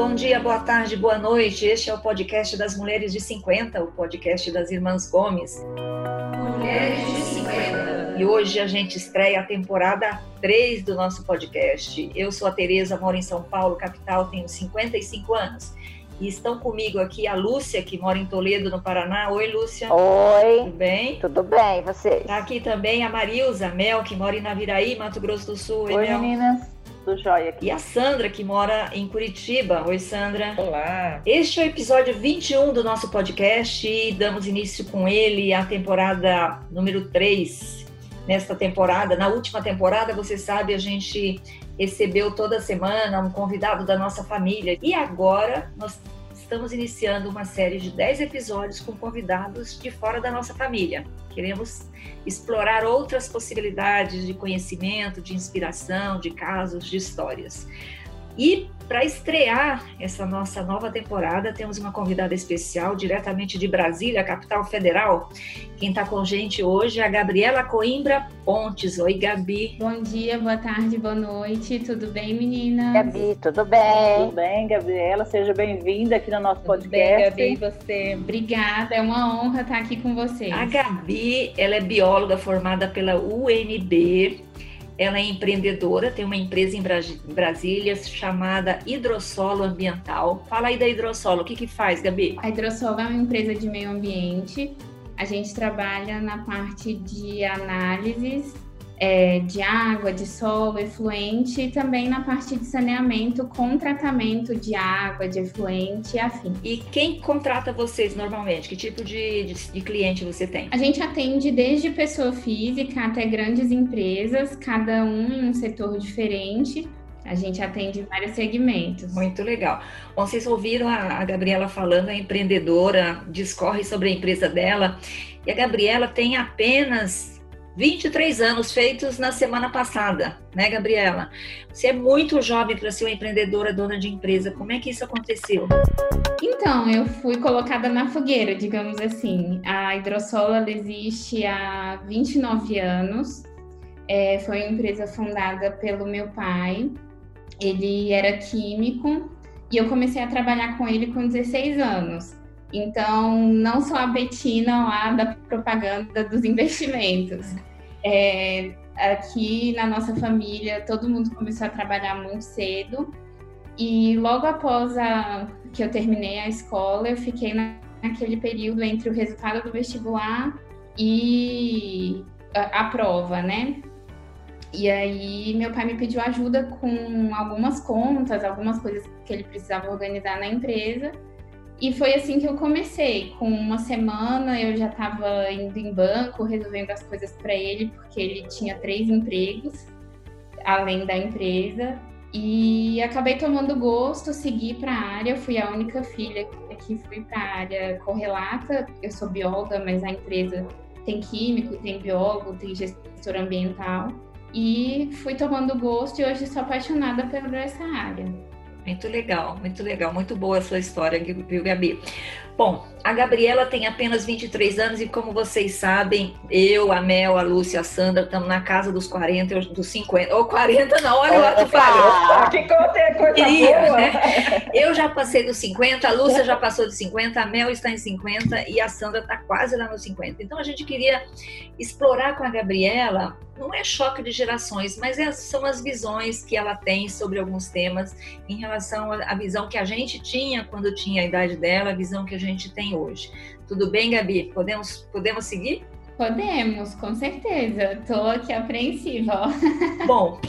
bom dia, boa tarde, boa noite. Este é o podcast das Mulheres de 50, o podcast das Irmãs Gomes. Mulheres de 50. E hoje a gente estreia a temporada 3 do nosso podcast. Eu sou a Tereza, moro em São Paulo, capital, tenho 55 anos. E estão comigo aqui a Lúcia, que mora em Toledo, no Paraná. Oi, Lúcia. Oi. Tudo bem? Tudo bem, e vocês? Está aqui também a Marilza Mel, que mora em Naviraí, Mato Grosso do Sul. Oi, Oi Mel. meninas. Tudo jóia aqui. E a Sandra, que mora em Curitiba. Oi, Sandra. Olá. Este é o episódio 21 do nosso podcast e damos início com ele à temporada número 3. Nesta temporada, na última temporada, você sabe, a gente recebeu toda semana um convidado da nossa família. E agora nós estamos iniciando uma série de 10 episódios com convidados de fora da nossa família. Queremos explorar outras possibilidades de conhecimento, de inspiração, de casos, de histórias. E para estrear essa nossa nova temporada, temos uma convidada especial diretamente de Brasília, capital federal. Quem está com a gente hoje é a Gabriela Coimbra Pontes. Oi, Gabi. Bom dia, boa tarde, boa noite. Tudo bem, meninas? Gabi, tudo bem? Tudo bem, Gabriela? Seja bem-vinda aqui no nosso tudo podcast. Bem, Gabi, você? Obrigada, é uma honra estar aqui com vocês. A Gabi, ela é bióloga formada pela UNB ela é empreendedora, tem uma empresa em Brasília chamada Hidrossolo Ambiental. Fala aí da Hidrossolo, o que que faz, Gabi? A Hidrossolo é uma empresa de meio ambiente. A gente trabalha na parte de análises é, de água, de solo, efluente e também na parte de saneamento com tratamento de água, de efluente e afim. E quem contrata vocês normalmente? Que tipo de, de, de cliente você tem? A gente atende desde pessoa física até grandes empresas, cada um em um setor diferente. A gente atende vários segmentos. Muito legal. Bom, vocês ouviram a, a Gabriela falando, a empreendedora discorre sobre a empresa dela. E a Gabriela tem apenas 23 anos feitos na semana passada, né, Gabriela? Você é muito jovem para ser uma empreendedora, dona de empresa. Como é que isso aconteceu? Então, eu fui colocada na fogueira, digamos assim. A Hidrossola existe há 29 anos. É, foi uma empresa fundada pelo meu pai. Ele era químico e eu comecei a trabalhar com ele com 16 anos. Então, não sou a Betina lá da propaganda dos investimentos. É, aqui na nossa família, todo mundo começou a trabalhar muito cedo. E logo após a, que eu terminei a escola, eu fiquei na, naquele período entre o resultado do vestibular e a, a prova, né? E aí meu pai me pediu ajuda com algumas contas, algumas coisas que ele precisava organizar na empresa. E foi assim que eu comecei. Com uma semana eu já estava indo em banco, resolvendo as coisas para ele, porque ele tinha três empregos, além da empresa. E acabei tomando gosto, segui para a área. Fui a única filha que fui para a área correlata. Eu sou bióloga, mas a empresa tem químico, tem biólogo, tem gestor ambiental. E fui tomando gosto e hoje sou apaixonada por essa área. Muito legal, muito legal, muito boa a sua história, viu, Gabi? Bom, a Gabriela tem apenas 23 anos e, como vocês sabem, eu, a Mel, a Lúcia, a Sandra estamos na casa dos 40, dos 50. Ou 40, não, olha lá, tu falhou. Que coisa boa. Né? Eu já passei dos 50, a Lúcia já passou dos 50, a Mel está em 50 e a Sandra está quase lá nos 50. Então a gente queria explorar com a Gabriela, não é choque de gerações, mas é, são as visões que ela tem sobre alguns temas em relação à visão que a gente tinha quando tinha a idade dela, a visão que a gente tem hoje. Tudo bem, Gabi? Podemos, podemos seguir? Podemos, com certeza. Estou aqui apreensiva. Bom,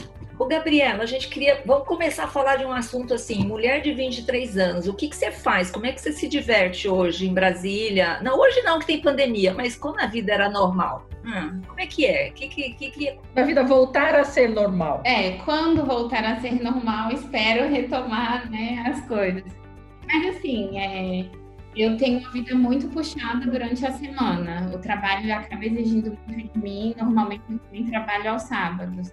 Ô, Gabriela, a gente queria. Vamos começar a falar de um assunto assim: mulher de 23 anos, o que, que você faz? Como é que você se diverte hoje em Brasília? Não, hoje não, que tem pandemia, mas quando a vida era normal? Hum, como é que é? Que, que, que, que... A vida voltar a ser normal. É, quando voltar a ser normal, espero retomar né, as coisas. Mas assim, é, eu tenho uma vida muito puxada durante a semana. O trabalho acaba exigindo muito de mim. Normalmente eu também trabalho aos sábados.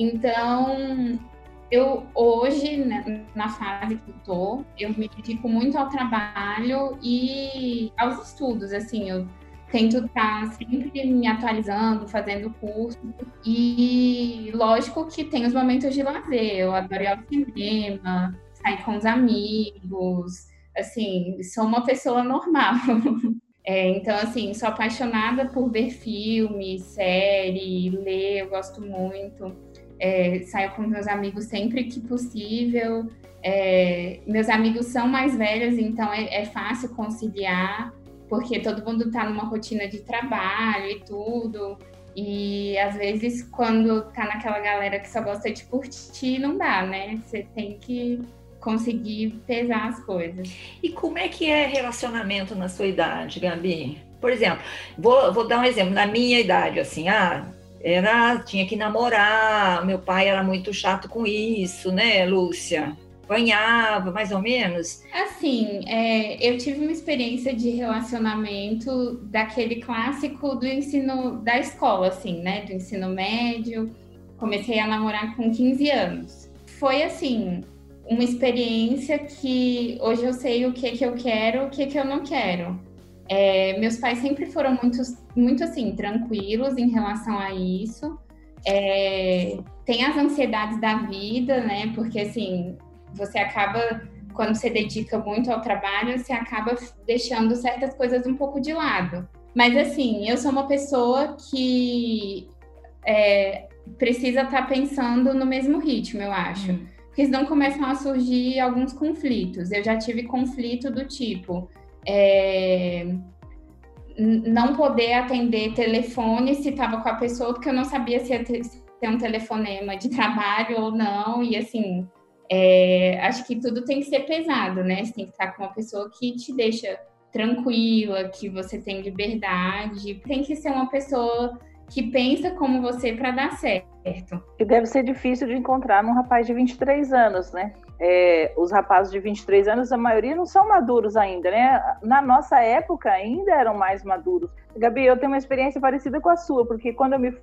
Então, eu hoje, né, na fase que eu tô, eu me dedico muito ao trabalho e aos estudos, assim, eu tento estar sempre me atualizando, fazendo curso. E lógico que tem os momentos de lazer, eu adoro ir ao cinema, sair com os amigos, assim, sou uma pessoa normal. É, então, assim, sou apaixonada por ver filme, série, ler, eu gosto muito. É, saio com meus amigos sempre que possível. É, meus amigos são mais velhos, então é, é fácil conciliar, porque todo mundo está numa rotina de trabalho e tudo. E às vezes, quando tá naquela galera que só gosta de curtir, não dá, né? Você tem que conseguir pesar as coisas. E como é que é relacionamento na sua idade, Gabi? Por exemplo, vou, vou dar um exemplo, na minha idade, assim, ah, era, tinha que namorar, meu pai era muito chato com isso, né, Lúcia? Apanhava, mais ou menos? Assim, é, eu tive uma experiência de relacionamento daquele clássico do ensino da escola, assim, né, do ensino médio. Comecei a namorar com 15 anos. Foi assim, uma experiência que hoje eu sei o que que eu quero, o que que eu não quero. É, meus pais sempre foram muito, muito assim tranquilos em relação a isso. É, tem as ansiedades da vida, né? Porque assim você acaba quando você dedica muito ao trabalho, você acaba deixando certas coisas um pouco de lado. Mas assim, eu sou uma pessoa que é, precisa estar tá pensando no mesmo ritmo, eu acho. Hum porque senão começam a surgir alguns conflitos. Eu já tive conflito do tipo é, não poder atender telefone se estava com a pessoa, porque eu não sabia se ia ter, um telefonema de trabalho ou não, e assim. É, acho que tudo tem que ser pesado, né? Você tem que estar com uma pessoa que te deixa tranquila, que você tem liberdade. Tem que ser uma pessoa que pensa como você para dar certo. E deve ser difícil de encontrar num rapaz de 23 anos, né? É, os rapazes de 23 anos, a maioria não são maduros ainda, né? Na nossa época ainda eram mais maduros. Gabi, eu tenho uma experiência parecida com a sua, porque quando eu me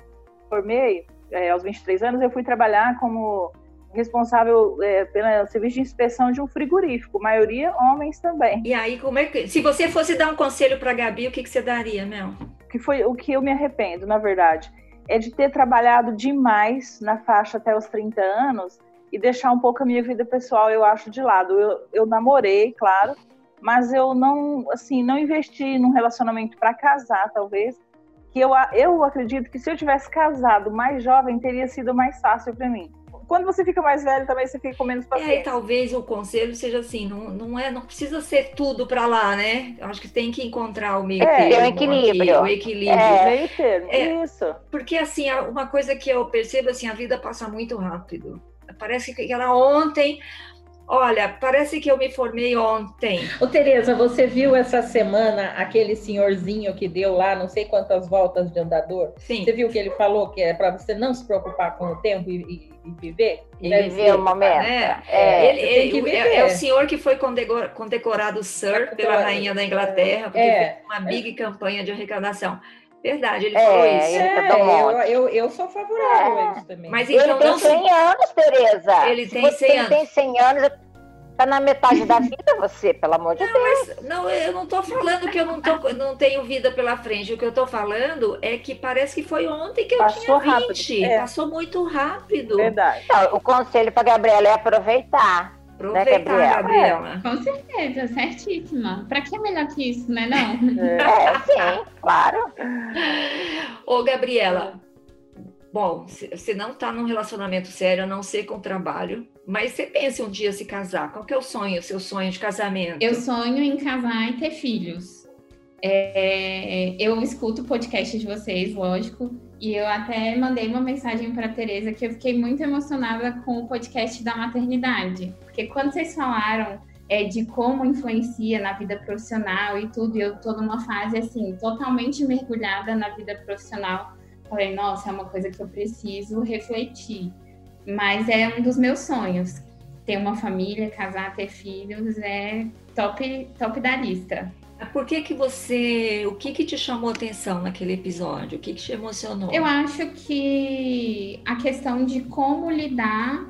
formei, é, aos 23 anos, eu fui trabalhar como responsável é, pelo serviço de inspeção de um frigorífico, maioria homens também. E aí, como é que. Se você fosse dar um conselho para a Gabi, o que, que você daria, Mel? Que foi o que eu me arrependo, na verdade, é de ter trabalhado demais na faixa até os 30 anos e deixar um pouco a minha vida pessoal, eu acho, de lado. Eu, eu namorei, claro, mas eu não, assim, não investi num relacionamento para casar, talvez. Que eu, eu acredito que se eu tivesse casado mais jovem, teria sido mais fácil para mim quando você fica mais velho também você fica com menos paciência. E aí talvez o conselho seja assim, não, não é, não precisa ser tudo para lá, né? Eu acho que tem que encontrar o meio é, termo, o equilíbrio, aqui, o equilíbrio. É, meio termo, é, isso. Porque assim, uma coisa que eu percebo assim, a vida passa muito rápido. Parece que era ontem, Olha, parece que eu me formei ontem. Ô, Tereza, você viu essa semana aquele senhorzinho que deu lá não sei quantas voltas de andador? Sim. Você viu que ele falou que é para você não se preocupar com o tempo e, e, e viver? E viver o momento. É, é, ele, ele, é, é, o senhor que foi condecorado Sir pela rainha da Inglaterra, porque é. fez uma big campanha de arrecadação. Verdade, ele é, falou isso. É, eu, eu, eu, sou favorável a isso também. Mas então, ele tem não 100 anos, Tereza. Ele tem 100 anos. Ele tem 100 anos, tá na metade da vida você, pelo amor de não, Deus. Mas, não, eu não estou falando que eu não, tô, não tenho vida pela frente. O que eu estou falando é que parece que foi ontem que eu Passou tinha 20. É. Passou muito rápido. Verdade. Então, o conselho para Gabriela é aproveitar. Aproveitar, né, Gabriela? É, com certeza, certíssima. Para que é melhor que isso, né? Não? É, sim, claro. Ô, Gabriela, bom, você não está num relacionamento sério, a não ser com trabalho, mas você pensa um dia se casar. Qual que é o sonho, seu sonho de casamento? Eu sonho em casar e ter filhos. É, eu escuto o podcast de vocês, lógico, e eu até mandei uma mensagem para a Tereza que eu fiquei muito emocionada com o podcast da maternidade, porque quando vocês falaram é, de como influencia na vida profissional e tudo, eu estou numa fase assim totalmente mergulhada na vida profissional. Falei, nossa, é uma coisa que eu preciso refletir. Mas é um dos meus sonhos. Ter uma família, casar, ter filhos é top, top da lista. Por que que você, o que que te chamou atenção naquele episódio? O que que te emocionou? Eu acho que a questão de como lidar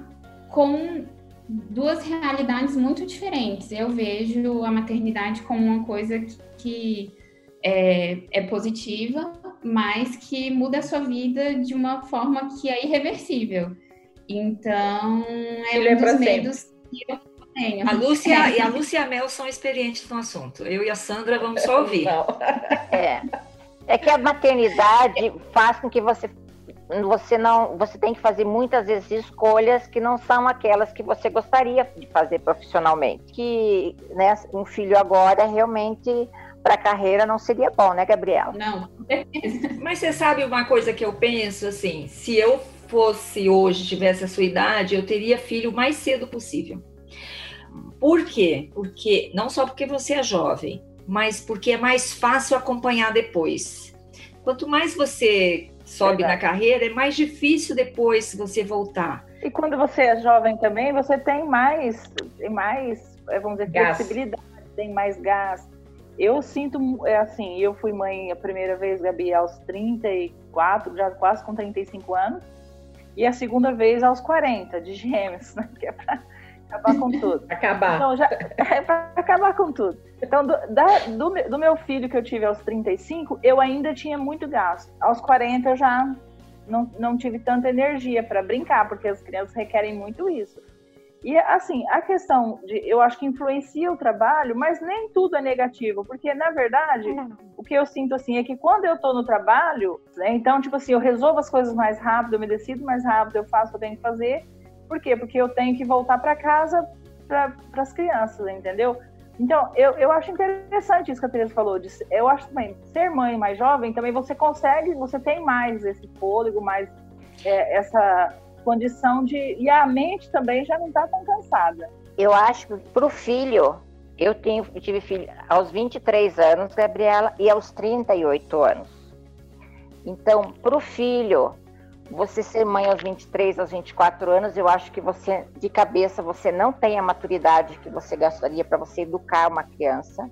com duas realidades muito diferentes. Eu vejo a maternidade como uma coisa que, que é, é, positiva, mas que muda a sua vida de uma forma que é irreversível. Então, é Ele um é dos medos que eu tenho. A Lúcia e a Lúcia e a Mel são experientes no assunto. Eu e a Sandra vamos só ouvir. É. É que a maternidade faz com que você você não você tem que fazer muitas vezes escolhas que não são aquelas que você gostaria de fazer profissionalmente. Que né, um filho agora realmente para a carreira não seria bom né Gabriela? Não, mas você sabe uma coisa que eu penso assim se eu fosse hoje tivesse a sua idade eu teria filho o mais cedo possível. Por quê? Porque não só porque você é jovem mas porque é mais fácil acompanhar depois. Quanto mais você sobe Verdade. na carreira, é mais difícil depois você voltar. E quando você é jovem também, você tem mais, tem mais, é, vamos dizer, gás. flexibilidade, tem mais gás. Eu sinto, é assim, eu fui mãe a primeira vez, Gabi, aos 34, já quase com 35 anos, e a segunda vez aos 40, de gêmeos, né? Que é pra acabar com tudo. acabar. Então, já, é para acabar com tudo. Então, do, da, do, do, meu filho que eu tive aos 35, eu ainda tinha muito gasto. Aos 40 eu já não, não tive tanta energia para brincar, porque as crianças requerem muito isso. E assim, a questão de eu acho que influencia o trabalho, mas nem tudo é negativo, porque na verdade, o que eu sinto assim é que quando eu estou no trabalho, né, então tipo assim, eu resolvo as coisas mais rápido, eu me decido mais rápido, eu faço o que eu tenho que fazer. Por quê? Porque eu tenho que voltar para casa para as crianças, entendeu? Então, eu, eu acho interessante isso que a Teresa falou. De, eu acho também, ser mãe mais jovem, também você consegue, você tem mais esse fôlego, mais é, essa condição de. E a mente também já não está tão cansada. Eu acho que para o filho, eu, tenho, eu tive filho aos 23 anos, Gabriela, e aos 38 anos. Então, para o filho, você ser mãe aos 23, aos 24 anos, eu acho que você, de cabeça, você não tem a maturidade que você gastaria para você educar uma criança.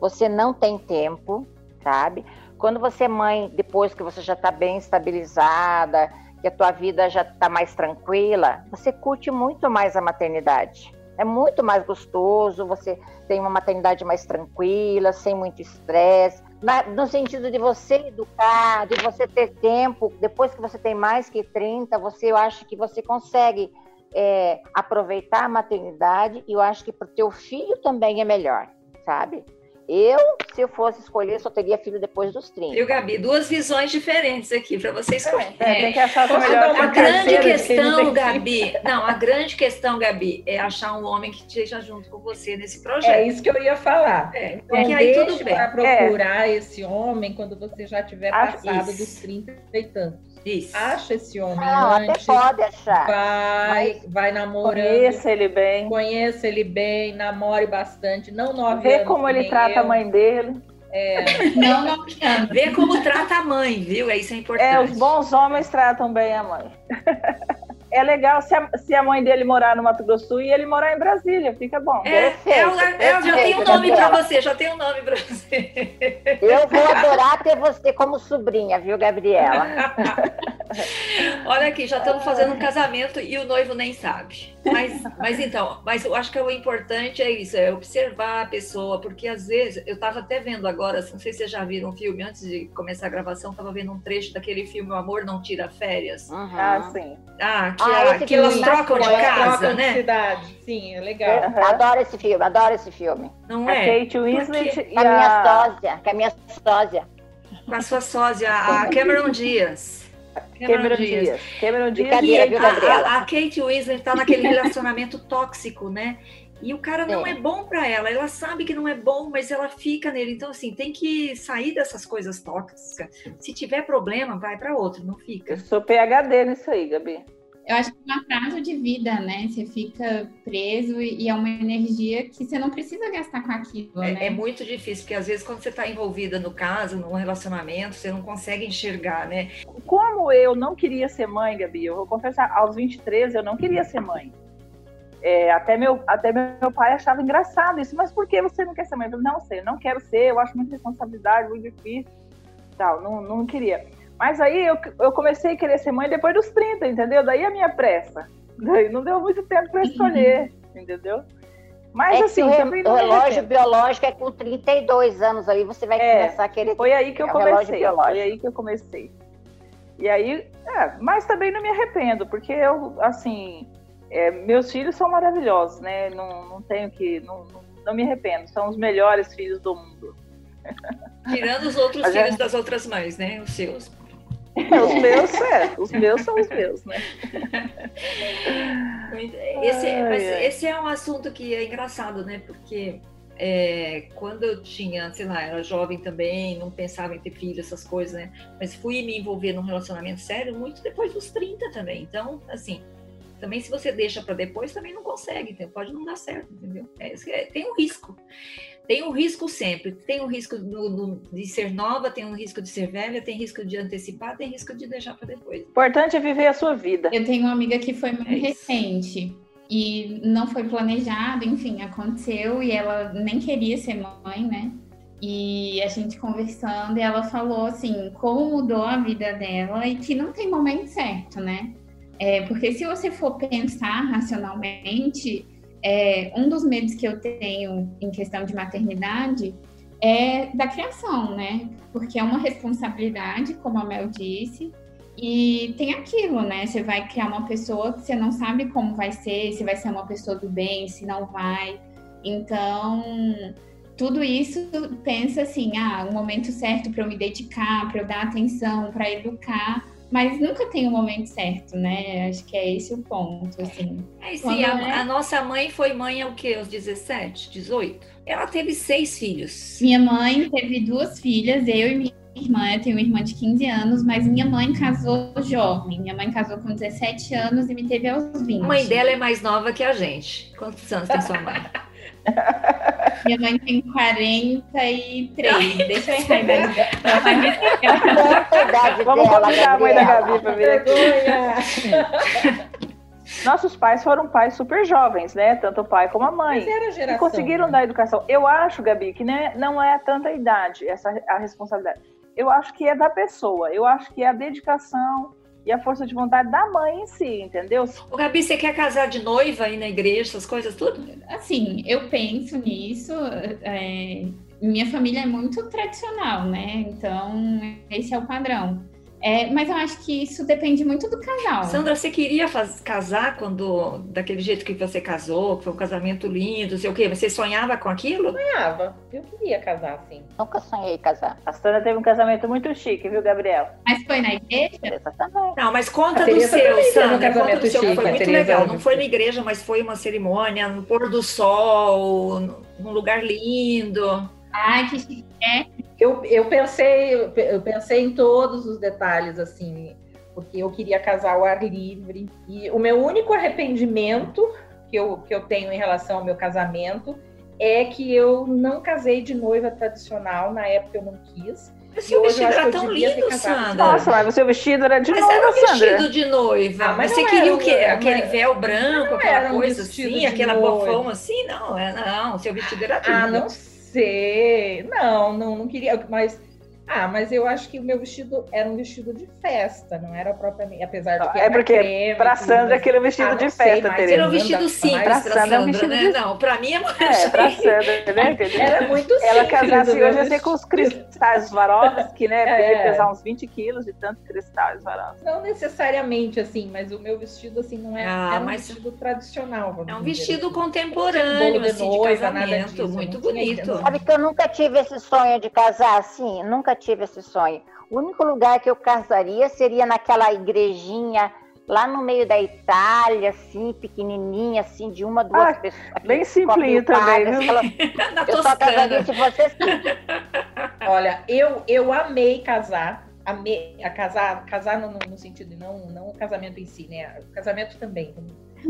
Você não tem tempo, sabe? Quando você é mãe, depois que você já está bem estabilizada, que a tua vida já está mais tranquila, você curte muito mais a maternidade. É muito mais gostoso, você tem uma maternidade mais tranquila, sem muito estresse no sentido de você educar, de você ter tempo, depois que você tem mais que 30, você, eu acho que você consegue é, aproveitar a maternidade e eu acho que para o teu filho também é melhor, sabe? Eu, se eu fosse escolher, só teria filho depois dos 30. Viu, Gabi? Duas visões diferentes aqui para você escolher. É, tem que achar a melhor. A grande questão, Gabi, não, a grande questão, Gabi, é achar um homem que esteja junto com você nesse projeto. É isso que eu ia falar. É, então, aí tudo bem. para procurar é. esse homem quando você já tiver passado isso. dos 30 e tantos. Isso. Acha esse homem Não, antes. Até pode achar. Vai, vai namorando. Conheça ele bem. Conheça ele bem, namore bastante. Não nove Vê anos. como ele trata eu. a mãe dele. É. Não, não, Vê como trata a mãe, viu? É isso é importante. É, os bons homens tratam bem a mãe. é legal se a, se a mãe dele morar no Mato Grosso e ele morar em Brasília, fica bom. É, perfeito, é, é, já tem um nome para você, já tem um nome para você. Eu vou adorar ter você como sobrinha, viu, Gabriela? Olha aqui, já estamos fazendo um casamento e o noivo nem sabe. Mas, mas então, mas eu acho que o importante é isso, é observar a pessoa, porque às vezes, eu estava até vendo agora, não sei se vocês já viram um filme, antes de começar a gravação, estava vendo um trecho daquele filme O Amor Não Tira Férias. Uhum. Ah, sim. Ah, que, ah, que elas trocam de casa, trocam né? De cidade. Sim, é legal. Uhum. Adoro esse filme, adoro esse filme. Não a é? Kate Winslet e a... minha sósia, que é a minha sósia. Com a sua sósia, a Cameron Diaz. Cameron. Cameron Diaz. E a, a, a Kate Winslet está naquele relacionamento tóxico, né? E o cara não é, é bom para ela, ela sabe que não é bom, mas ela fica nele. Então, assim, tem que sair dessas coisas tóxicas. Se tiver problema, vai para outro, não fica. Eu sou PHD nisso aí, Gabi. Eu acho que é um atraso de vida, né? Você fica preso e é uma energia que você não precisa gastar com aquilo, é, né? É muito difícil, porque às vezes quando você está envolvida no caso, num relacionamento, você não consegue enxergar, né? Como eu não queria ser mãe, Gabi, eu vou confessar, aos 23 eu não queria ser mãe. É, até, meu, até meu pai achava engraçado isso, mas por que você não quer ser mãe? Eu falei, não sei, não quero ser, eu acho muita responsabilidade, muito difícil, tal, não, não queria. Mas aí eu, eu comecei a querer ser mãe depois dos 30, entendeu? Daí a minha pressa. Daí não deu muito tempo para escolher, entendeu? Mas é assim, também o relógio biológico é com 32 anos aí, você vai é, começar a querer. Foi aí que eu comecei. Foi aí que eu comecei. E aí, é, mas também não me arrependo, porque eu, assim, É, meus filhos são maravilhosos, né? Não, não tenho que. Não, não, não, me arrependo. São os melhores filhos do mundo. Tirando os outros Mas filhos é... das outras mães, né? Os seus. Os meus, é. Os meus são os meus, né? Esse, mas esse é um assunto que é engraçado, né? Porque é, quando eu tinha, sei lá, era jovem também, não pensava em ter filho, essas coisas, né? Mas fui me envolver num relacionamento sério muito depois dos 30 também. Então, assim, também se você deixa para depois, também não consegue, então pode não dar certo, entendeu? É, é, tem um risco. Tem um risco sempre. Tem um risco no, no, de ser nova, tem um risco de ser velha, tem risco de antecipar, tem risco de deixar para depois. O importante é viver a sua vida. Eu tenho uma amiga que foi muito é recente e não foi planejado, enfim, aconteceu e ela nem queria ser mãe, né? E a gente conversando, e ela falou assim, como mudou a vida dela e que não tem momento certo, né? É, porque se você for pensar racionalmente, é, um dos medos que eu tenho em questão de maternidade é da criação, né? Porque é uma responsabilidade, como a Mel disse, e tem aquilo, né? Você vai criar uma pessoa que você não sabe como vai ser, se vai ser uma pessoa do bem, se não vai. Então, tudo isso pensa assim, ah, o momento certo para eu me dedicar, para eu dar atenção, para educar, mas nunca tem o um momento certo, né? Acho que é esse o ponto, assim. É, sim, a, é... a, nossa mãe foi mãe ao quê? Aos 17, 18? Ela teve seis filhos. Minha mãe teve duas filhas, eu e minha irmã, eu tenho uma irmã de 15 anos, mas minha mãe casou jovem. Minha mãe casou com 17 anos e me teve aos 20. A mãe dela é mais nova que a gente. Quantos anos tem sua mãe? Minha mãe tem 43. Deixa eu errar a idade dela. Vamos convidar a mãe da Gabi para vir aqui. Nossos pais foram pais super jovens, né? Tanto o pai como a mãe. Mas era geração, e conseguiram né? dar educação. Eu acho, Gabi, que né, não é tanta idade essa a responsabilidade eu acho que é da pessoa, eu acho que é a dedicação e a força de vontade da mãe em si, entendeu? O Gabi, você quer casar de noiva aí na igreja, essas coisas tudo? Assim, eu penso nisso. É, minha família é muito tradicional, né? Então, esse é o padrão. É, mas eu acho que isso depende muito do casal. Sandra, você queria faz, casar quando daquele jeito que você casou, que foi um casamento lindo, sei o quê? Você sonhava com aquilo? Sonhava. Eu queria casar, sim. Nunca sonhei casar. A Sandra teve um casamento muito chique, viu, Gabriel? Mas foi na igreja? Exatamente. Não, mas conta do seu, Sandra. Conta do seu, chique, foi muito legal. Não foi na igreja, mas foi uma cerimônia no pôr do sol, num lugar lindo. Ai, que chique. Eu, eu pensei, eu pensei em todos os detalhes, assim, porque eu queria casar ao ar livre. E o meu único arrependimento que eu, que eu tenho em relação ao meu casamento é que eu não casei de noiva tradicional, na época eu não quis. Mas seu vestido era tão lindo, Sandra. Nossa, mas o seu vestido era de mas noiva, era um Sandra. vestido de noiva. Ah, mas você queria o quê? Aquele véu branco, aquela coisa assim, aquela bofão assim? Não, não, seu vestido era lindo. Ah, não ser. Não, não, não queria, mas ah, mas eu acho que o meu vestido era um vestido de festa, não era propriamente, apesar de que É porque para Sandra aquele vestido ah, de festa, Tereza. Era um vestido simples para Sandra, Sandra, é um vestido né? De... Não, para mim é mais É, para Sandra, né? Era muito simples. Ela casasse hoje ia ser com os cristais Swarovski, né? É. pesar uns 20 quilos de tanto cristal Swarovski. Não necessariamente assim, mas o meu vestido assim não é, ah, um vestido tradicional, É um vestido assim. contemporâneo, de, assim, noiva, de casamento, muito bonito. Sabe que eu nunca tive esse sonho de casar assim, nunca nunca tive esse sonho. O único lugar que eu casaria seria naquela igrejinha lá no meio da Itália, assim, pequenininha, assim, de uma, duas ah, pessoas. Bem simplinho também, viu? Aquela... eu só casaria se fosse assim. Olha, eu, eu amei casar, amei a casar, casar no, no sentido, não, não o casamento em si, né? O casamento também.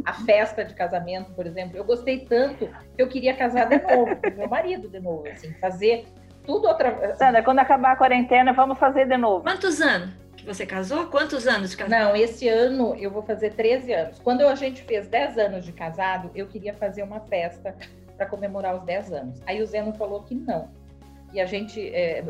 A festa de casamento, por exemplo, eu gostei tanto que eu queria casar de novo, com meu marido de novo, assim, fazer tudo outra vez. Sandra, quando acabar a quarentena, vamos fazer de novo. Quantos anos que você casou? Quantos anos de casado? Não, esse ano eu vou fazer 13 anos. Quando a gente fez 10 anos de casado, eu queria fazer uma festa para comemorar os 10 anos. Aí o Zeno falou que não. E a gente, é,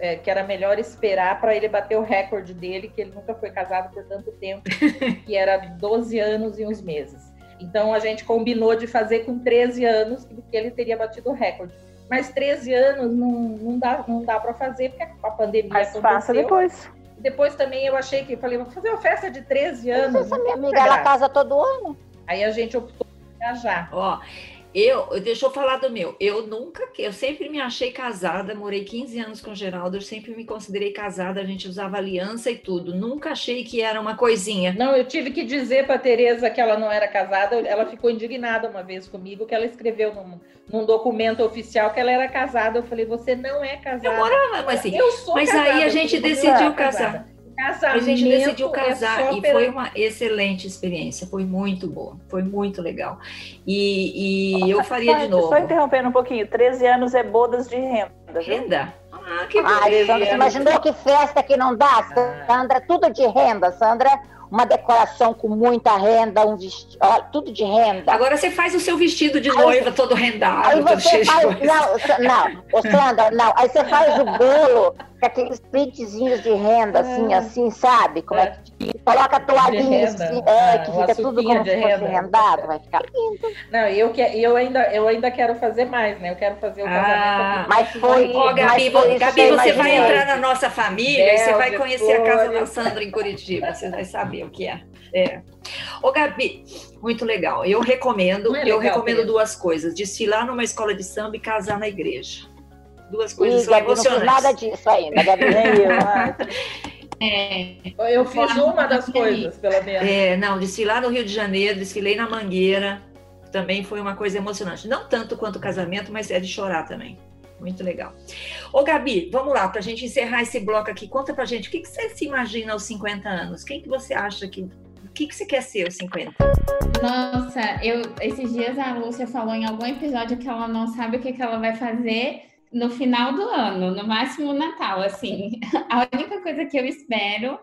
é, que era melhor esperar para ele bater o recorde dele, que ele nunca foi casado por tanto tempo, que era 12 anos e uns meses. Então a gente combinou de fazer com 13 anos, que ele teria batido o recorde. Mas 13 anos não, não dá, não dá para fazer, porque a pandemia Mas aconteceu. passa depois. Depois também eu achei que, falei, vou fazer uma festa de 13 anos. Essa minha amiga, ela casa todo ano. Aí a gente optou por viajar. Ó, eu, deixa eu falar do meu. Eu nunca, eu sempre me achei casada, morei 15 anos com o Geraldo, eu sempre me considerei casada, a gente usava aliança e tudo. Nunca achei que era uma coisinha. Não, eu tive que dizer para Tereza que ela não era casada, ela ficou indignada uma vez comigo, que ela escreveu num, num documento oficial que ela era casada. Eu falei, você não é casada. Eu morava, mas assim, eu sou mas casada, aí a gente decidiu "Você é casar. casada." Casamento A gente decidiu é casar só e pela- foi uma excelente experiência, foi muito boa, foi muito legal. E, e eu faria de Só- novo. Só interrompendo um pouquinho, 13 anos é bodas de renda, viu? Renda? Ah, que Ai, beleza. Você imaginou que festa que não dá? Sandra, tudo de renda, Sandra. Uma decoração com muita renda, um vestido, ó, tudo de renda. Agora você faz o seu vestido de noiva todo rendado, Aí todo cheio você de faz. coisa. Não, não, Sandra, não. Aí você faz o bolo aqueles printzinhos de renda, assim, assim, sabe? Como é que. Coloca a toalhinha assim, é, Ah, que fica tudo como se fosse renda. rendado, vai ficar lindo. Não, eu, que, eu, ainda, eu ainda quero fazer mais, né? Eu quero fazer o Ah, casamento. Mas foi. Ó, Gabi, mas foi Gabi, eu você vai entrar na nossa família e você vai conhecer a casa da. Sandra em Curitiba. Você vai saber o que é. é. Ô, Gabi, muito legal. Eu recomendo, é eu legal, recomendo Tereza? duas coisas: desfilar numa escola de samba e casar na igreja. Duas coisas Ih, são Gabi, não fiz emocionantes. nada disso ainda, Gabi. Nem eu. É, Eu fiz uma das coisas, pelo menos. É, não, desfilar no Rio de Janeiro, desfilei na Mangueira, também foi uma coisa emocionante. Não tanto quanto o casamento, mas é de chorar também. Muito legal. Ô, Gabi, vamos lá, para a gente encerrar esse bloco aqui, conta pra gente, o que, que você se imagina aos 50 anos? Quem que você acha que. O que, que você quer ser aos 50? Nossa, eu esses dias a Lúcia falou em algum episódio que ela não sabe o que, que ela vai fazer no final do ano, no máximo Natal, assim. A única coisa que eu espero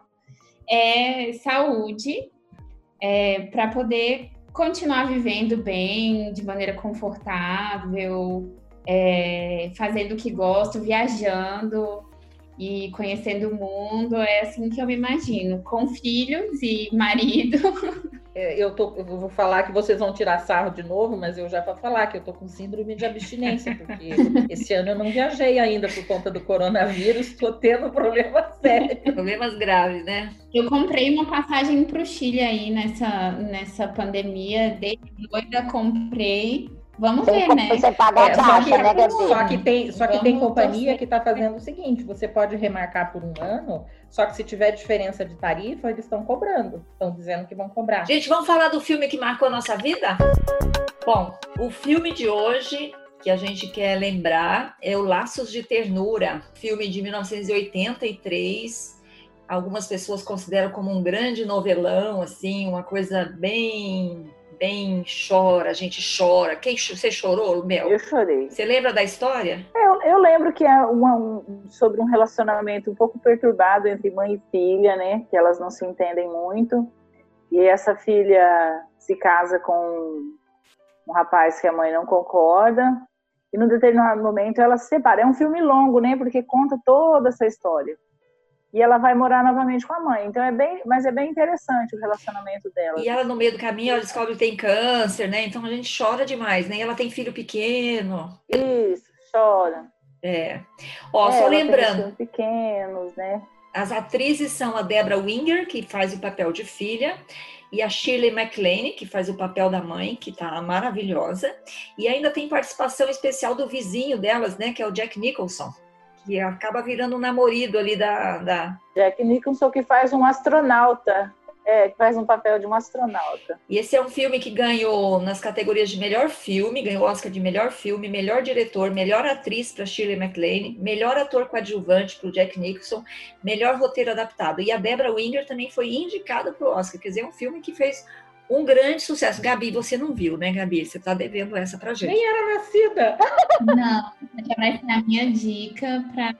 é saúde para poder continuar vivendo bem, de maneira confortável, é, fazendo o que gosto, viajando e conhecendo o mundo. É assim que eu me imagino, com filhos e marido. É, Eu, tô, eu vou falar que vocês vão tirar sarro de novo, mas eu já vou falar que eu tô com síndrome de abstinência, porque esse ano eu não viajei ainda por conta do coronavírus, tô tendo problema sério. Problemas graves, né? Eu comprei uma passagem para o Chile aí nessa, nessa pandemia, dei doida, comprei. Vamos ver, Sem, né? sem pagar É, a só, taxa, que, né, Gabi? só que tem, só que tem companhia torcer. que está fazendo o seguinte: você pode remarcar por um ano, só que se tiver diferença de tarifa, eles estão cobrando. Estão dizendo que vão cobrar. Gente, vamos falar do filme que marcou a nossa vida? Bom, o filme de hoje que a gente quer lembrar é o Laços de Ternura, filme de 1983. Algumas pessoas consideram como um grande novelão, assim, uma coisa bem, bem chora, a gente chora. Quem você chorou, Mel? Eu chorei. Você lembra da história? Eu, eu lembro que é uma- um, sobre um relacionamento um pouco perturbado entre mãe e filha, né? Que elas não se entendem muito. E essa filha se casa com um rapaz que a mãe não concorda. E num determinado momento ela se separa. É um filme longo, né? Porque conta toda essa história. E ela vai morar novamente com a mãe. Então é bem, mas é bem interessante o relacionamento dela. E ela, no meio do caminho, ela descobre que tem câncer, né? Então a gente chora demais, né? E ela tem filho pequeno. Isso, chora. É. Ó, É, só lembrando, filhos pequenos, né? As atrizes são a Debra Winger, que faz o papel de filha, e a Shirley MacLaine, que faz o papel da mãe, que tá maravilhosa. E ainda tem participação especial do vizinho delas, né, que é o Jack Nicholson, que acaba virando um namorado ali da, da... Jack Nicholson que faz um astronauta. É, que faz um papel de um astronauta. E esse é um filme que ganhou nas categorias de melhor filme, ganhou Oscar de melhor filme, melhor diretor, melhor atriz para Shirley MacLaine, melhor ator coadjuvante para o Jack Nicholson, melhor roteiro adaptado. E a Debra Winger também foi indicada para o Oscar, quer dizer, é um filme que fez um grande sucesso. Gabi, você não viu, né, Gabi? Você está devendo essa para gente. Nem era nascida. Não, já vai ser a minha dica para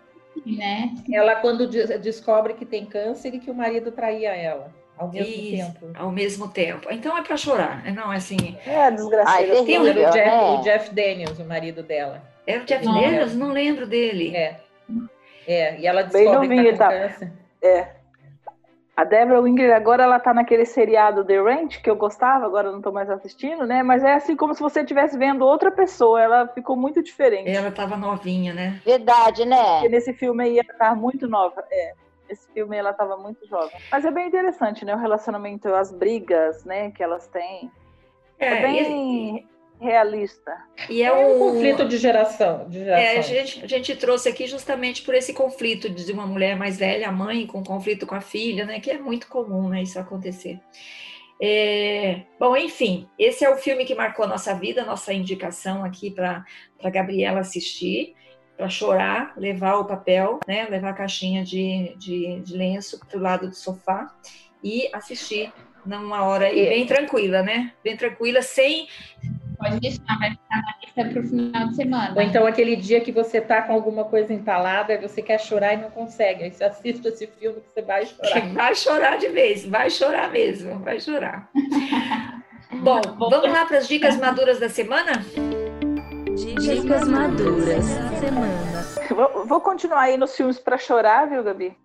né? Ela, quando de- descobre que tem câncer e que o marido traía ela ao mesmo Isso, tempo. ao mesmo tempo. Então é para chorar, não é assim. É, Ai, desgraçada. Tem um- o, Jeff, né? o Jeff Daniels, o marido dela. É o Jeff Não, Daniels? Não lembro dele. É. É, e ela Bem descobre novinho, que tá com tá? câncer. É. A Deborah Winger agora ela tá naquele seriado The Ranch que eu gostava, agora eu não tô mais assistindo, né? Mas é assim como se você estivesse vendo outra pessoa, ela ficou muito diferente. Ela estava novinha, né? Verdade, né? Porque nesse filme aí ela tá muito nova. É. Nesse filme ela tava muito jovem. Mas é bem interessante, né? O relacionamento, as brigas, né, que elas têm. É, bem realista. E é, é um, um, conflito de geração. De é, a, gente, a gente trouxe aqui justamente por esse conflito de uma mulher mais velha, a mãe, com conflito com a filha, né? Que é muito comum, né? Isso acontecer. É, bom, enfim, esse é o filme que marcou a nossa vida, nossa indicação aqui para a Gabriela assistir, para chorar, levar o papel, né? Levar a caixinha de, de, de lenço para o lado do sofá e assistir numa hora bem tranquila, né? Bem tranquila, sem Pode deixar, vai ficar na lista para o final de semana. Ou então aquele dia que você tá com alguma coisa entalada e você quer chorar e não consegue. Aí você assiste esse filme que você vai chorar. Vai chorar de vez, vai chorar mesmo, vai chorar. Bom, vamos lá para as dicas maduras da semana? Dicas maduras da semana. Vou, vou continuar aí nos filmes para chorar, viu, Gabi?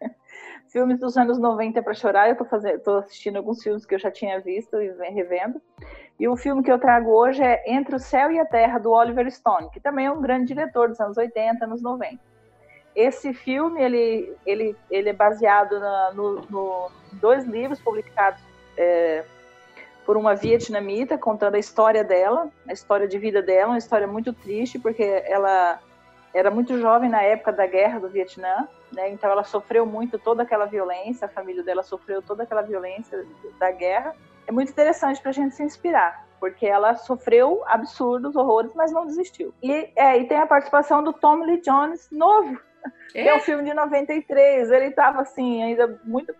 filmes dos anos 90 para chorar. Eu tô, fazendo, tô assistindo alguns filmes que eu já tinha visto e revendo. E o filme que eu trago hoje é Entre o Céu e a Terra, do Oliver Stone, que também é um grande diretor dos anos 80, anos 90. Esse filme ele, ele, ele é baseado na, no, no dois livros publicados é, por uma vietnamita contando a história dela, a história de vida dela, uma história muito triste porque ela era muito jovem na época da guerra do Vietnã né? Então ela sofreu muito toda aquela violência, a família dela sofreu toda aquela violência da guerra. É muito interessante para a gente se inspirar, porque ela sofreu absurdos, horrores, mas não desistiu. E, é, e tem a participação do Tom Lee Jones novo, é? que é um filme de 93. Ele estava assim, ainda muito.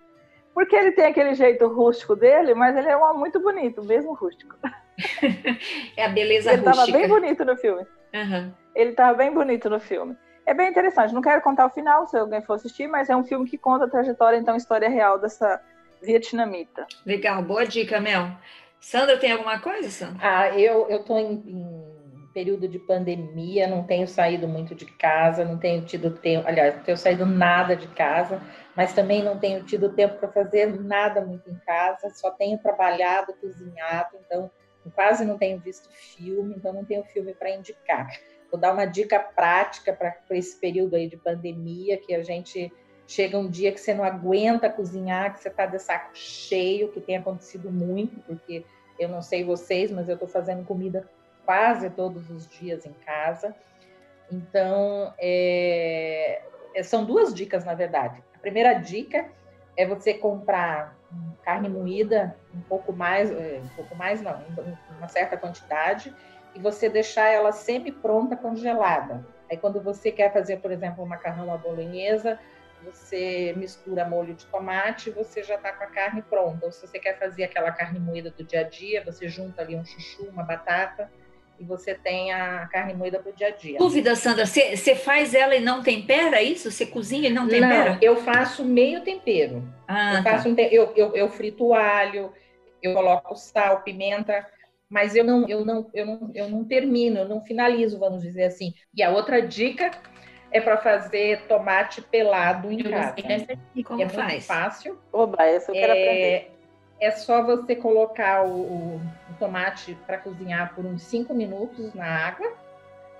Porque ele tem aquele jeito rústico dele, mas ele é um muito bonito, mesmo rústico. É a beleza ele rústica. Ele estava bem bonito no filme. Uhum. Ele estava bem bonito no filme. É bem interessante. Não quero contar o final, se alguém for assistir, mas é um filme que conta a trajetória, então, a história real dessa vietnamita. Legal, boa dica, Mel. Sandra, tem alguma coisa, Sandra? Ah, eu eu tô em, em, período de pandemia, não tenho saído muito de casa, não tenho tido tempo, aliás, não tenho saído nada de casa, mas também não tenho tido tempo para fazer nada muito em casa, só tenho trabalhado, cozinhado, então quase não tenho visto filme, então não tenho filme para indicar. Vou dar uma dica prática para esse período aí de pandemia, que a gente chega um dia que você não aguenta cozinhar, que você está de saco cheio, que tem acontecido muito, porque eu não sei vocês, mas eu estou fazendo comida quase todos os dias em casa. Então, é, é, são duas dicas, na verdade. A primeira dica é você comprar carne moída um pouco mais, é, um pouco mais não, uma certa quantidade, e você deixar ela semi-pronta congelada. Aí quando você quer fazer, por exemplo, um macarrão à bolonhesa, você mistura molho de tomate, você já está com a carne pronta. Ou se você quer fazer aquela carne moída do dia a dia, você junta ali um chuchu, uma batata e você tem a carne moída para o dia a dia. Dúvida, Sandra, você faz ela e não tempera isso? Você cozinha e não tempera? Não, eu faço meio tempero. Ah, eu, tá. faço um te... eu, eu, eu frito o alho, eu coloco sal, pimenta, mas eu não, eu não, eu não, eu não termino, eu não finalizo, vamos dizer assim. E a outra dica é para fazer tomate pelado em casa. E como é faz? muito fácil. Oba, essa eu quero é, aprender. É só você colocar o, o, o tomate para cozinhar por uns 5 minutos na água,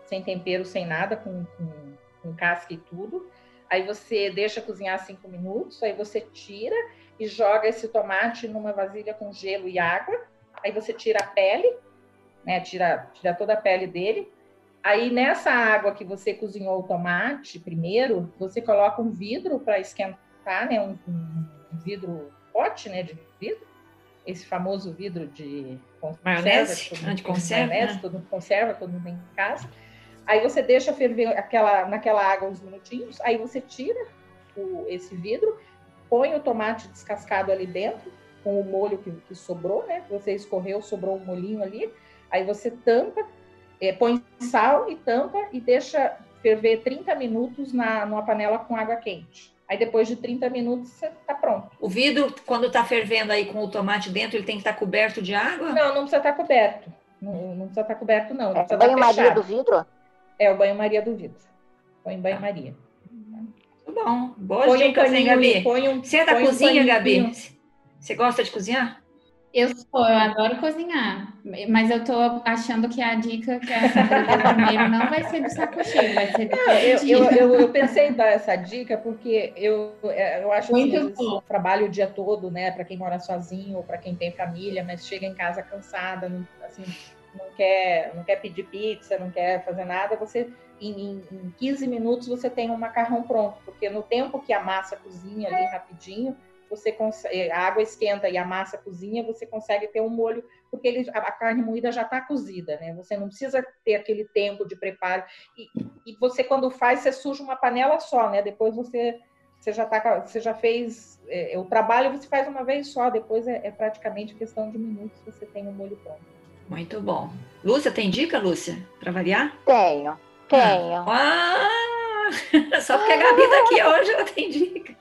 sem tempero, sem nada, com, com, com casca e tudo. Aí você deixa cozinhar 5 minutos, aí você tira e joga esse tomate numa vasilha com gelo e água aí você tira a pele, né? Tira, tira toda a pele dele. Aí nessa água que você cozinhou o tomate primeiro, você coloca um vidro para esquentar, né? Um, um, vidro pote, né? De vidro. Esse famoso vidro de maionese, anticonserva, maionese, né? todo mundo conserva, todo mundo tem em casa. Aí você deixa ferver aquela, naquela água uns minutinhos, aí você tira o, esse vidro, põe o tomate descascado ali dentro, com o molho que, que sobrou, né? Você escorreu, sobrou um molhinho ali. Aí você tampa, é, põe sal e tampa e deixa ferver 30 minutos na, numa panela com água quente. Aí depois de 30 minutos você está pronto. O vidro, quando está fervendo aí com o tomate dentro, ele tem que estar tá coberto de água? Não, não precisa estar tá coberto. Não, não precisa estar tá coberto, não. não é banho-maria do vidro? É o banho-maria do vidro. Põe banho-maria. Muito bom. Boa dica, hein, Gabi? Põe um, Você é da cozinha, um Gabi? Você gosta de cozinhar? Eu sou, eu adoro cozinhar, mas eu tô achando que a dica que deu primeiro não vai ser do saco cheio, vai ser do Não, eu, eu, eu, eu pensei em dar essa dica porque eu, é, eu acho Muito que bom. trabalho o dia todo, né, para quem mora sozinho ou para quem tem família, mas chega em casa cansada, não, assim, não quer, não quer pedir pizza, não quer fazer nada, você em, em, em 15 minutos você tem um macarrão pronto, porque no tempo que a massa cozinha ali rapidinho, você consegue, a água esquenta e a massa cozinha, você consegue ter um molho, porque ele, a, a carne moída já está cozida, né? Você não precisa ter aquele tempo de preparo. E, e você, quando faz, você suja uma panela só, né? Depois você, você, já, tá, você já fez é, o trabalho, você faz uma vez só, depois é, é praticamente questão de minutos, você tem um molho pronto. Muito bom. Lúcia, tem dica, Lúcia? Para variar? Tenho, tenho. Ah! Só porque a Gabi tá aqui hoje, ela tem dica.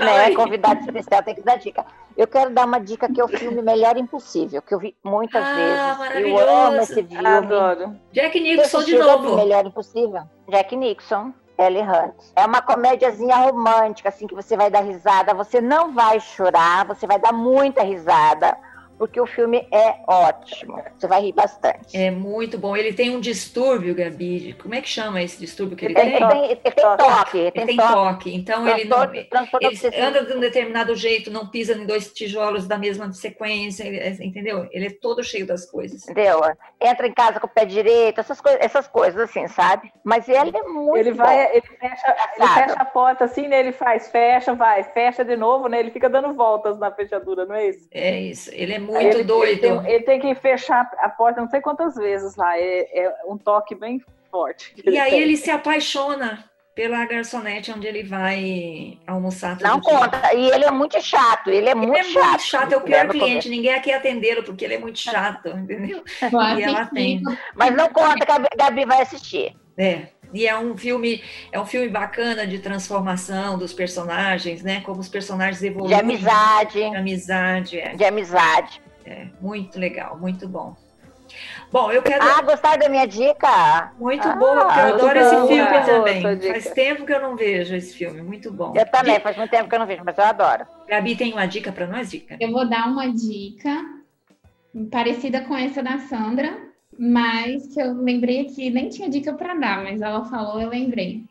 Né? Convidado especial tem que dar dica. Eu quero dar uma dica que é o filme Melhor Impossível, que eu vi muitas Ah, vezes. Eu maravilhoso. amo esse filme. Adoro. Jack Nicholson de novo. Melhor Impossível? Jack Nixon, Ellie Hunt. É uma comédiazinha romântica, assim, que você vai dar risada. Você não vai chorar, você vai dar muita risada, porque o filme é ótimo. Você vai rir bastante. É muito bom. Ele tem um distúrbio, Gabi. Como é que chama esse distúrbio que ele Ele tem, tem? ele tem- ele tem toque, ele tem tem toque. toque. Então ele não. Transtorno Ele anda de um determinado jeito, não pisa em dois tijolos da mesma sequência, é, entendeu? Ele é todo cheio das coisas. Entendeu? Entra em casa com o pé direito, essas, coisas, essas coisas assim, sabe? Mas ele é muito Ele bom. vai, ele fecha, ele fecha a porta assim, né? Ele faz, fecha, vai, fecha de novo, né? Ele fica dando voltas na fechadura, não é isso? É isso. Ele é muito ele, doido. Ele tem, ele tem que fechar a porta não sei quantas vezes lá. É, é um toque bem forte. E aí tem. ele se apaixona pela garçonete onde ele vai almoçar Não dia. conta. E ele é muito chato. Ele é Ele muito é chato. muito chato, é o pior cliente. Ninguém aqui atendê-lo porque ele é muito chato, entendeu? Vou E ela tem. Mas não conta que a Gabi vai assistir. É. E é um filme, é um filme bacana de transformação dos personagens, né? Como os personagens evoluem. De amizade. De amizade, é. De amizade. É, muito legal, muito bom. Bom, eu quero. Ah, gostaram da minha dica? muito ah, boa, porque eu adoro esse boa, filme boa também. Faz tempo que eu não vejo esse filme, muito bom. Eu também, faz muito tempo que eu não vejo, mas eu adoro. Gabi tem uma dica para nós, dica? Eu vou dar uma dica parecida com essa da Sandra, mas que eu lembrei aqui, nem tinha dica para dar, mas ela falou, eu lembrei.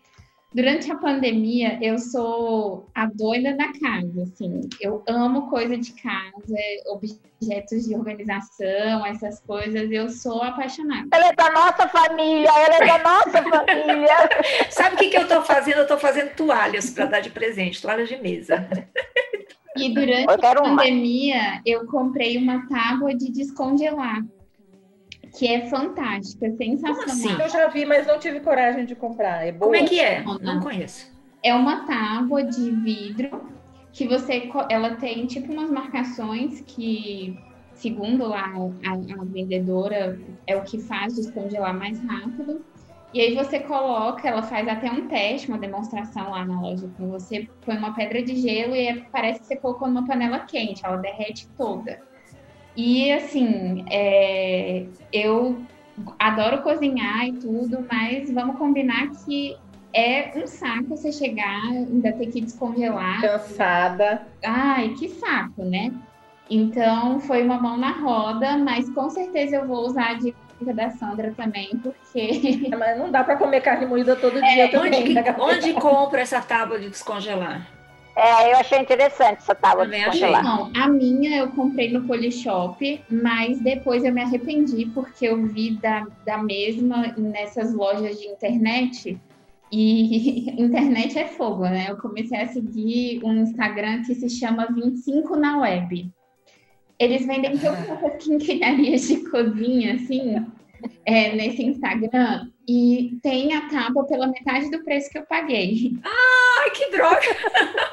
Durante a pandemia, eu sou a doida da casa, assim. Eu amo coisa de casa, objetos de organização, essas coisas. Eu sou apaixonada. Ela é da nossa família, ela é da nossa família. Sabe o que, que eu estou fazendo? Eu estou fazendo toalhas para dar de presente, toalhas de mesa. E durante a uma. pandemia, eu comprei uma tábua de descongelar, que é fantástica, sensacional. assim? Eu já vi, mas não tive coragem de comprar. É boa? Como é que é? Não, conheço. É uma tábua de vidro que você, ela tem tipo umas marcações que, segundo lá a, a vendedora, é o que faz descongelar mais rápido. E aí você coloca, ela faz até um teste, uma demonstração lá na loja com você, põe uma pedra de gelo e é- parece que você colocou numa panela quente, ela derrete toda. E assim, é, eu adoro cozinhar e tudo, mas vamos combinar que é um saco você chegar, ainda ter que descongelar. Cansada. Ai, que saco, né? Então foi uma mão na roda, mas com certeza eu vou usar a dica da Sandra também, porque Mas não dá para comer carne moída todo dia Onde, também. que- né, onde compra essa tábua de descongelar? É, eu achei interessante essa tábua de Também achei. Não, a minha eu comprei no Polishop, mas depois eu me arrependi porque eu vi da, da mesma nessas lojas de internet. E internet é fogo, né? Eu comecei a seguir um Instagram que se chama 25 na web. Eles vendem todas essas quinquilharias de cozinha, assim, é, nesse Instagram. E tem a tábua pela metade do preço que eu paguei. Ai, que droga!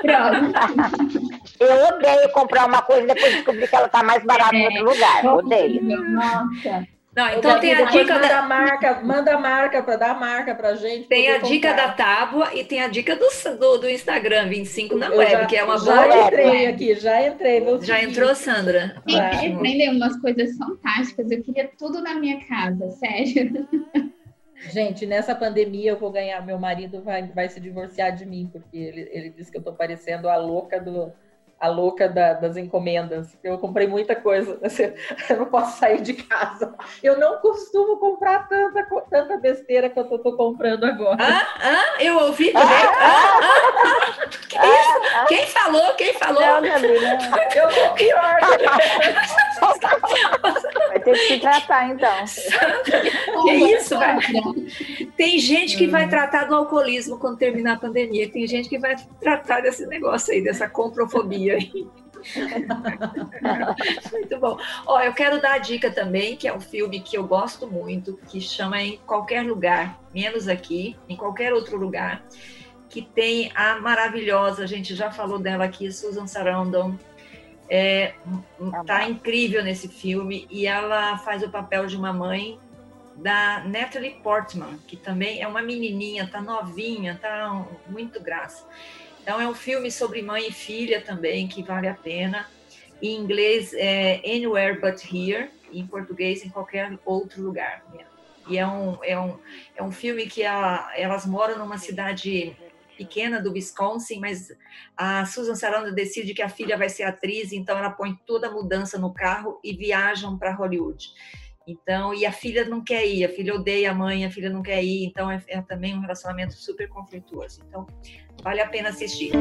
Droga! Eu odeio comprar uma coisa e depois descobrir que ela tá mais barata em outro lugar. Odeio. Nossa! Não, então tem a dica manda da, a marca, manda a marca para dar a marca pra gente. tem a dica comprar. da tábua e tem a dica do, do, do Instagram 25 na Eu web, já- que é uma já boa. web. entrei aqui, já entrei. Já seguir. entrou, Sandra? Sim, vendem umas coisas fantásticas. Eu queria tudo na minha casa, sério. Gente, nessa pandemia eu vou ganhar. Meu marido vai, vai se divorciar de mim, porque ele, ele disse que eu tô parecendo a louca do. A louca da, das encomendas. Eu comprei muita coisa. Eu não posso sair de casa. Eu não costumo comprar tanta, tanta besteira quanto eu estou comprando agora. Ah, ah, eu ouvi também. Ah, ah, ah, que isso? Quem falou? Quem falou? Não. Eu sou pior. Vai ter que se tratar, então. Que isso, velho? Tem gente que vai tratar do alcoolismo quando terminar a pandemia. Tem gente que vai tratar desse negócio aí, dessa comprofobia aí. muito bom. Ó, eu quero dar a dica também, que é um filme que eu gosto muito, que chama Em Qualquer Lugar, menos aqui, em qualquer outro lugar, que tem a maravilhosa, a gente já falou dela aqui, Susan Sarandon. É, tá incrível nesse filme e ela faz o papel de uma mãe da Natalie Portman, que também é uma menininha, tá novinha, tá muito graça. Então é um filme sobre mãe e filha também que vale a pena. Em inglês é Anywhere But Here, em português em qualquer outro lugar. E é um, é um, é um filme que a, elas moram numa cidade pequena do Wisconsin, mas a Susan Sarandon decide que a filha vai ser atriz, então ela põe toda a mudança no carro e viajam para Hollywood. Então, e a filha não quer ir, a filha odeia a mãe, a filha não quer ir, então é, é também um relacionamento super conflituoso. Então, vale a pena assistir.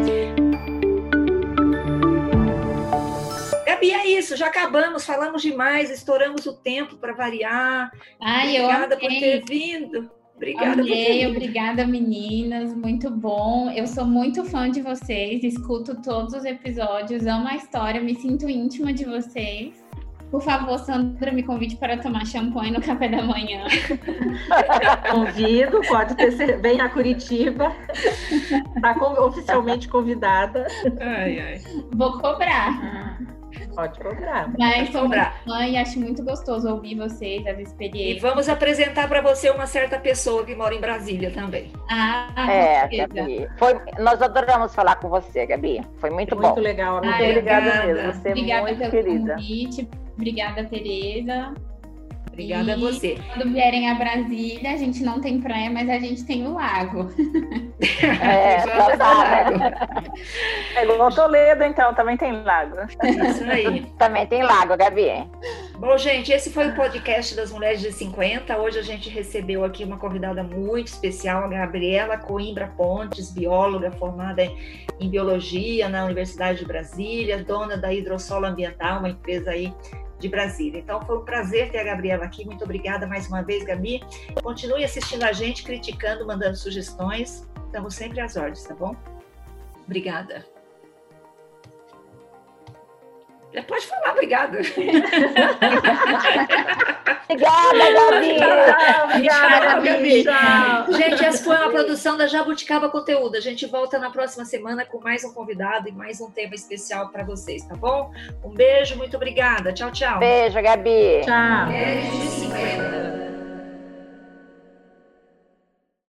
Gabi, é isso, já acabamos, falamos demais, estouramos o tempo para variar. Ai, Obrigada por ter vindo. Obrigada Amei, obrigada meninas, muito bom. Eu sou muito fã de vocês, escuto todos os episódios, amo a história, me sinto íntima de vocês. Por favor, Sandra, me convide para tomar champanhe no café da manhã. Convido, pode ter, vem a Curitiba. Está oficialmente convidada. Ai, ai. Vou cobrar. Pode cobrar. Mas sou cobrar. mãe, acho muito gostoso ouvir vocês, as experiências. E vamos apresentar para você uma certa pessoa que mora em Brasília também. Ah, é, Gabi. Foi, nós adoramos falar com você, Gabi. Foi muito Foi bom. Muito legal. Muito obrigada mesmo. Você é obrigada muito pelo querida. convite. Obrigada, Tereza. Obrigada e a você. Quando vierem a Brasília, a gente não tem praia, mas a gente tem o lago. É, tá, né? lago. É igual Toledo, então, também tem lago. Isso aí. Também tem lago, Gabi. Bom, gente, esse foi o podcast das Mulheres de 50. Hoje a gente recebeu aqui uma convidada muito especial, a Gabriela Coimbra Pontes, bióloga formada em biologia na Universidade de Brasília, dona da Hidrossolo Ambiental, uma empresa aí de Brasília. Então foi um prazer ter a Gabriela aqui. Muito obrigada mais uma vez, Gabi. Continue assistindo a gente, criticando, mandando sugestões. Estamos sempre às ordens, tá bom? Obrigada. Pode falar, obrigada. Obrigada, Gabi. Obrigada, Gabi. Tchau. Gente, essa foi uma produção da Jabuticaba Conteúdo. A gente volta na próxima semana com mais um convidado e mais um tema especial para vocês, tá bom? Um beijo, muito obrigada. Tchau, tchau. Beijo, Gabi. Tchau. Mulheres de 50.